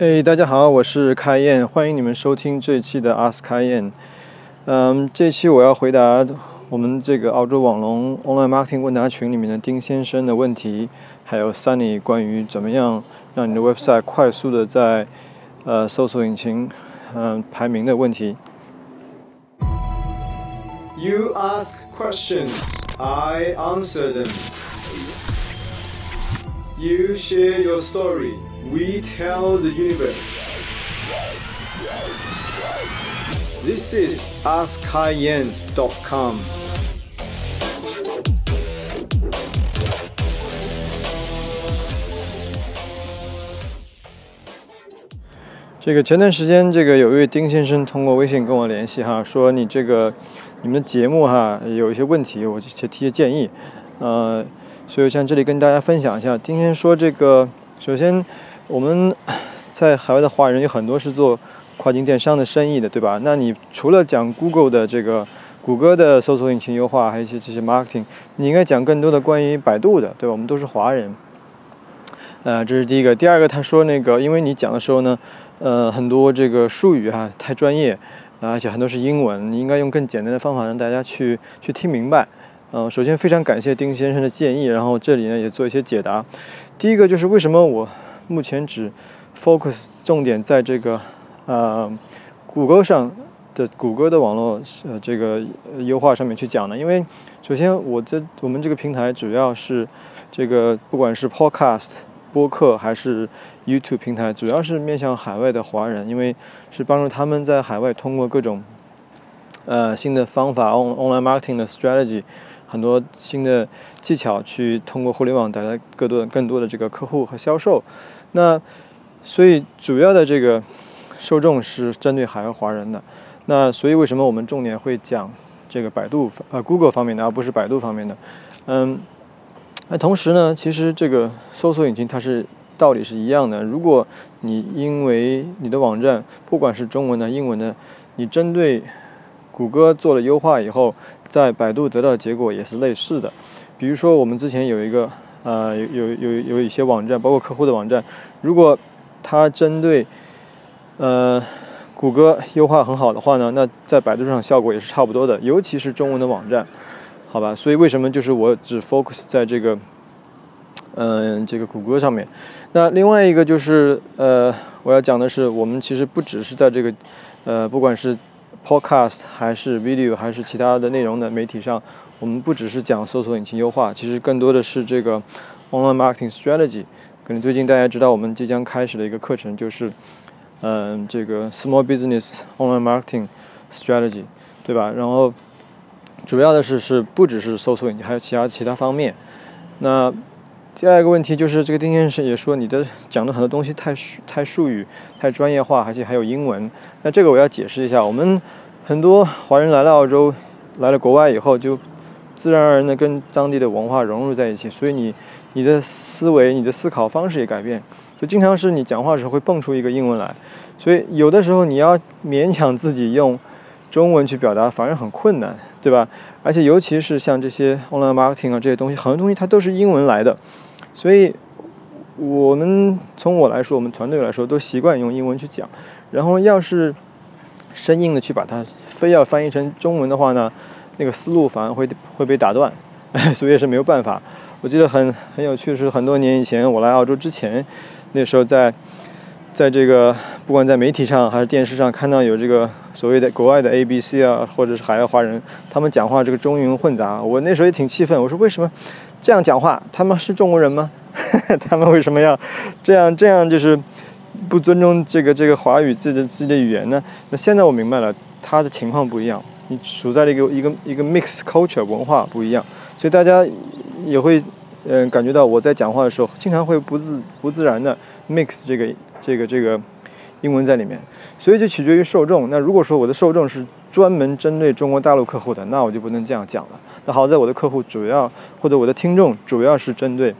哎，大家好，我是开燕，欢迎你们收听这一期的 Ask 开燕。嗯，这一期我要回答我们这个澳洲网龙 Online Marketing 问答群里面的丁先生的问题，还有 Sunny 关于怎么样让你的 website 快速的在呃搜索引擎嗯排名的问题。You ask questions, I answer them. You share your story, we tell the universe. This is AskKaiYan.com. 这个前段时间，这个有一位丁先生通过微信跟我联系哈，说你这个你们的节目哈有一些问题，我就提些建议，呃，所以想这里跟大家分享一下。丁先生说，这个首先我们在海外的华人有很多是做跨境电商的生意的，对吧？那你除了讲 Google 的这个谷歌的搜索引擎优化，还有一些这些 marketing，你应该讲更多的关于百度的，对吧？我们都是华人。呃，这是第一个。第二个，他说那个，因为你讲的时候呢，呃，很多这个术语哈太专业，而且很多是英文，你应该用更简单的方法让大家去去听明白。嗯、首先非常感谢丁先生的建议，然后这里呢也做一些解答。第一个就是为什么我目前只 focus 重点在这个呃谷歌上的谷歌的网络呃这个优化上面去讲呢？因为首先我这我们这个平台主要是这个不管是 podcast。播客还是 YouTube 平台，主要是面向海外的华人，因为是帮助他们在海外通过各种呃新的方法，on online marketing 的 strategy，很多新的技巧，去通过互联网带来更多更多的这个客户和销售。那所以主要的这个受众是针对海外华人的。那所以为什么我们重点会讲这个百度呃 Google 方面的，而不是百度方面的？嗯。那同时呢，其实这个搜索引擎它是道理是一样的。如果你因为你的网站不管是中文的、英文的，你针对谷歌做了优化以后，在百度得到的结果也是类似的。比如说，我们之前有一个呃有有有有一些网站，包括客户的网站，如果它针对呃谷歌优化很好的话呢，那在百度上效果也是差不多的，尤其是中文的网站。好吧，所以为什么就是我只 focus 在这个，嗯，这个谷歌上面。那另外一个就是，呃，我要讲的是，我们其实不只是在这个，呃，不管是 podcast 还是 video 还是其他的内容的媒体上，我们不只是讲搜索引擎优化，其实更多的是这个 online marketing strategy。可能最近大家知道，我们即将开始的一个课程就是，嗯，这个 small business online marketing strategy，对吧？然后。主要的是是不只是搜索引擎，还有其他其他方面。那第二个问题就是，这个丁先生也说你的讲的很多东西太术太术语太专业化，而且还有英文。那这个我要解释一下，我们很多华人来了澳洲，来了国外以后，就自然而然的跟当地的文化融入在一起，所以你你的思维、你的思考方式也改变，就经常是你讲话的时候会蹦出一个英文来，所以有的时候你要勉强自己用。中文去表达反而很困难，对吧？而且尤其是像这些 online marketing 啊这些东西，很多东西它都是英文来的，所以我们从我来说，我们团队来说，都习惯用英文去讲。然后要是生硬的去把它非要翻译成中文的话呢，那个思路反而会会被打断，所以也是没有办法。我记得很很有趣的是，很多年以前我来澳洲之前，那时候在。在这个不管在媒体上还是电视上看到有这个所谓的国外的 ABC 啊，或者是海外华人，他们讲话这个中英混杂，我那时候也挺气愤。我说为什么这样讲话？他们是中国人吗？他们为什么要这样这样就是不尊重这个这个华语自己的自己的语言呢？那现在我明白了，他的情况不一样，你处在了一个一个一个 mix culture 文化不一样，所以大家也会嗯、感觉到我在讲话的时候，经常会不自不自然的 mix 这个。这个这个英文在里面，所以就取决于受众。那如果说我的受众是专门针对中国大陆客户的，那我就不能这样讲了。那好在我的客户主要或者我的听众主要是针对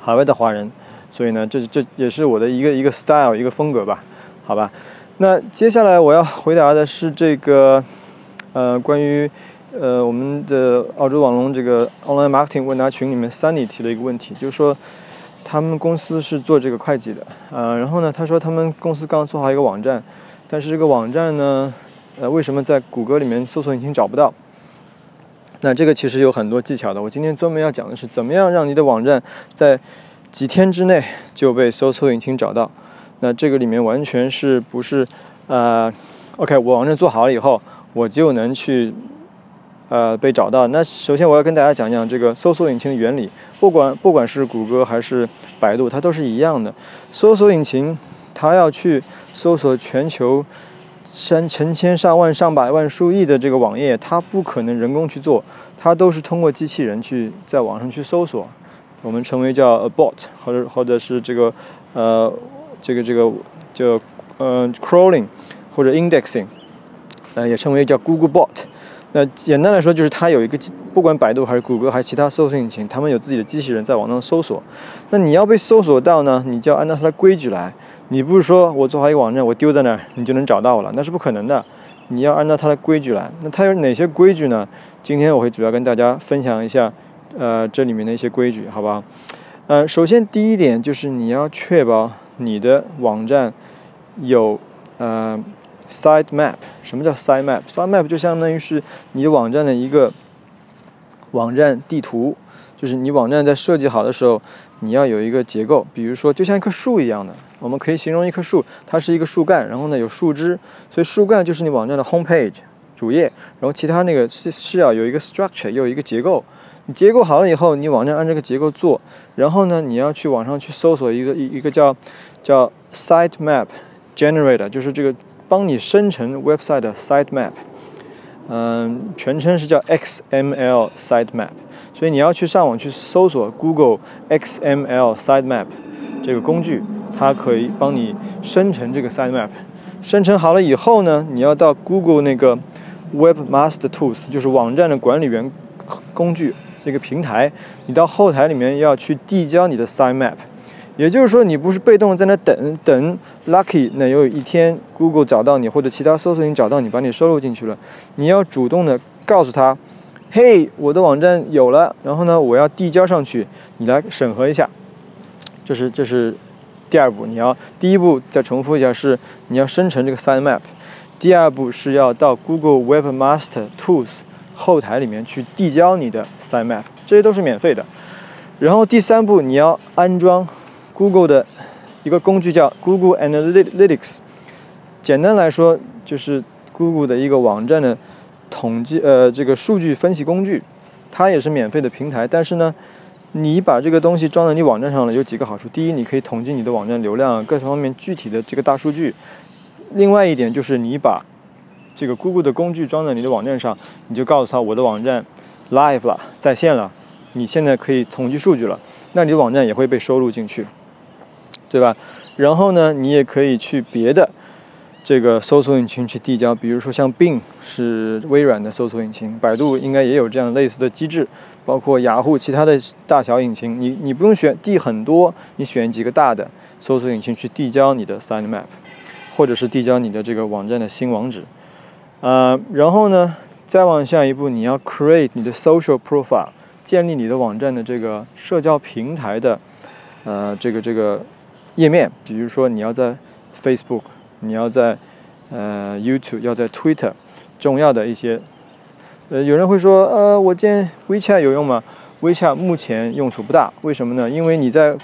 海外的华人，所以呢，这这也是我的一个一个 style 一个风格吧，好吧。那接下来我要回答的是这个呃关于呃我们的澳洲网龙这个 online marketing 问答群里面 Sunny 提了一个问题，就是说。他们公司是做这个会计的，呃，然后呢，他说他们公司刚做好一个网站，但是这个网站呢，呃，为什么在谷歌里面搜索引擎找不到？那这个其实有很多技巧的。我今天专门要讲的是怎么样让你的网站在几天之内就被搜索引擎找到。那这个里面完全是不是呃，OK，我网站做好了以后，我就能去呃被找到。那首先我要跟大家讲讲这个搜索引擎的原理，不管不管是谷歌还是百度，它都是一样的。搜索引擎它要去搜索全球。成成千上万上百万数亿的这个网页，它不可能人工去做，它都是通过机器人去在网上去搜索，我们称为叫 a bot，或者或者是这个呃这个这个叫呃 crawling 或者 indexing，呃也称为叫 Google bot。那简单来说，就是它有一个不管百度还是谷歌还是其他搜索引擎，他们有自己的机器人在网上搜索。那你要被搜索到呢，你就要按照它的规矩来。你不是说我做好一个网站，我丢在那儿，你就能找到我了？那是不可能的。你要按照它的规矩来。那它有哪些规矩呢？今天我会主要跟大家分享一下，呃，这里面的一些规矩，好吧？呃，首先第一点就是你要确保你的网站有呃 site map。什么叫 site map？site map 就相当于是你网站的一个网站地图。就是你网站在设计好的时候，你要有一个结构，比如说就像一棵树一样的，我们可以形容一棵树，它是一个树干，然后呢有树枝，所以树干就是你网站的 home page 主页，然后其他那个是是要有一个 structure，有一个结构，你结构好了以后，你网站按这个结构做，然后呢你要去网上去搜索一个一一个叫叫 site map generator，就是这个帮你生成 website 的 site map。嗯，全称是叫 XML Sitemap，所以你要去上网去搜索 Google XML Sitemap 这个工具，它可以帮你生成这个 Sitemap。生成好了以后呢，你要到 Google 那个 Webmaster Tools，就是网站的管理员工具这个平台，你到后台里面要去递交你的 Sitemap。也就是说，你不是被动在那等等，lucky，那有一天 Google 找到你，或者其他搜索引擎找到你，把你收录进去了。你要主动的告诉他，嘿，我的网站有了，然后呢，我要递交上去，你来审核一下。这是这是第二步，你要第一步再重复一下，是你要生成这个 sitemap。第二步是要到 Google Webmaster Tools 后台里面去递交你的 sitemap，这些都是免费的。然后第三步你要安装。Google 的一个工具叫 Google Analytics，简单来说就是 Google 的一个网站的统计呃这个数据分析工具，它也是免费的平台。但是呢，你把这个东西装在你网站上了，有几个好处：第一，你可以统计你的网站流量各方面具体的这个大数据；另外一点就是你把这个 Google 的工具装在你的网站上，你就告诉他我的网站 live 了，在线了，你现在可以统计数据了，那你的网站也会被收录进去。对吧？然后呢，你也可以去别的这个搜索引擎去递交，比如说像 Bing 是微软的搜索引擎，百度应该也有这样类似的机制，包括雅虎其他的大小引擎，你你不用选递很多，你选几个大的搜索引擎去递交你的 sitemap，或者是递交你的这个网站的新网址，呃，然后呢，再往下一步，你要 create 你的 social profile，建立你的网站的这个社交平台的，呃，这个这个。页面，比如说你要在 Facebook，你要在呃 YouTube，要在 Twitter，重要的一些，呃，有人会说，呃，我建 WeChat 有用吗？WeChat 目前用处不大，为什么呢？因为你在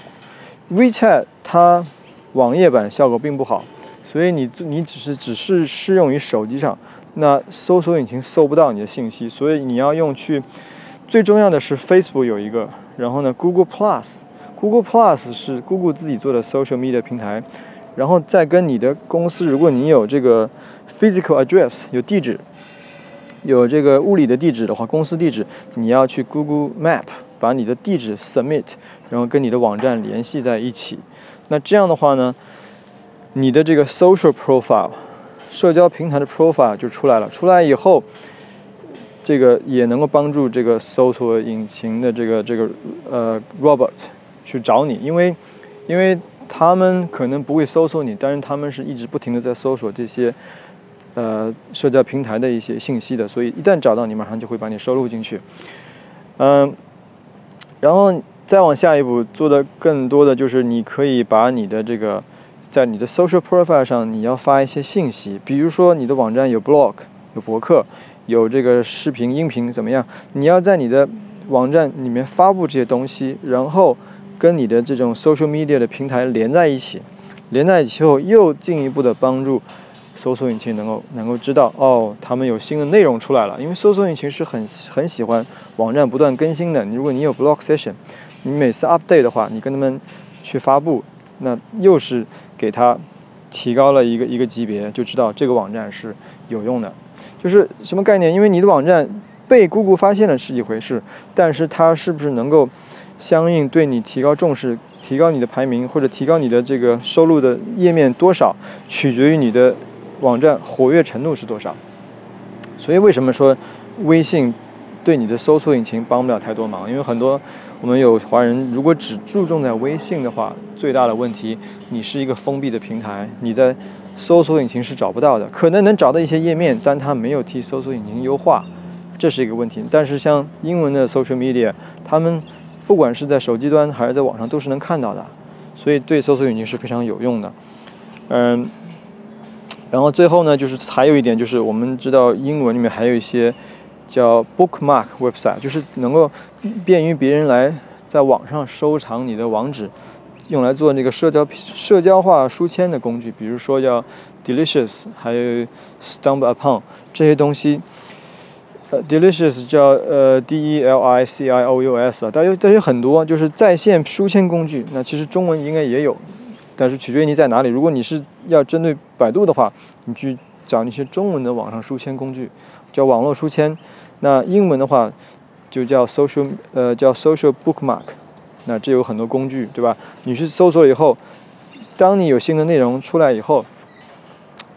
WeChat 它网页版效果并不好，所以你你只是只是适用于手机上，那搜索引擎搜不到你的信息，所以你要用去，最重要的是 Facebook 有一个，然后呢 Google Plus。Google Plus 是 Google 自己做的 social media 平台，然后再跟你的公司，如果你有这个 physical address 有地址，有这个物理的地址的话，公司地址，你要去 Google Map 把你的地址 submit，然后跟你的网站联系在一起。那这样的话呢，你的这个 social profile 社交平台的 profile 就出来了。出来以后，这个也能够帮助这个搜索引擎的这个这个呃 robot。去找你，因为，因为他们可能不会搜索你，但是他们是一直不停的在搜索这些，呃，社交平台的一些信息的，所以一旦找到你，马上就会把你收录进去。嗯，然后再往下一步做的更多的就是你可以把你的这个在你的 social profile 上你要发一些信息，比如说你的网站有 blog 有博客有这个视频音频怎么样？你要在你的网站里面发布这些东西，然后跟你的这种 social media 的平台连在一起，连在一起后又进一步的帮助。搜索引擎能够能够知道哦，他们有新的内容出来了，因为搜索引擎是很很喜欢网站不断更新的。如果你有 blog session，你每次 update 的话，你跟他们去发布，那又是给他提高了一个一个级别，就知道这个网站是有用的。就是什么概念？因为你的网站被 Google 发现了是一回事，但是它是不是能够相应对你提高重视，提高你的排名或者提高你的这个收入的页面多少，取决于你的。网站活跃程度是多少？所以为什么说微信对你的搜索引擎帮不了太多忙？因为很多我们有华人，如果只注重在微信的话，最大的问题，你是一个封闭的平台，你在搜索引擎是找不到的。可能能找到一些页面，但它没有替搜索引擎优化，这是一个问题。但是像英文的 social media，他们不管是在手机端还是在网上都是能看到的，所以对搜索引擎是非常有用的。嗯。然后最后呢，就是还有一点，就是我们知道英文里面还有一些叫 bookmark website，就是能够便于别人来在网上收藏你的网址，用来做那个社交社交化书签的工具，比如说叫 delicious，还有 stumble upon 这些东西。呃，delicious 叫呃 d e l i c i o u s，啊，但有但有很多就是在线书签工具，那其实中文应该也有。但是取决于你在哪里。如果你是要针对百度的话，你去找那些中文的网上书签工具，叫网络书签。那英文的话，就叫 social 呃叫 social bookmark。那这有很多工具，对吧？你去搜索以后，当你有新的内容出来以后，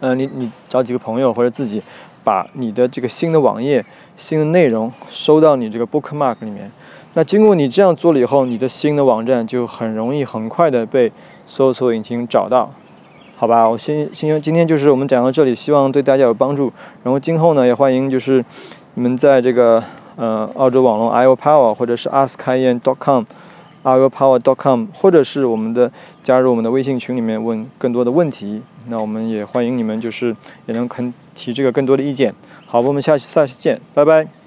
嗯，你你找几个朋友或者自己，把你的这个新的网页、新的内容收到你这个 bookmark 里面。那经过你这样做了以后，你的新的网站就很容易、很快的被搜索引擎找到，好吧？我先先今天就是我们讲到这里，希望对大家有帮助。然后今后呢，也欢迎就是你们在这个呃澳洲网络 i o power 或者是 askian.com iopower.com 或者是我们的加入我们的微信群里面问更多的问题。那我们也欢迎你们就是也能肯提这个更多的意见。好，我们下期下期见，拜拜。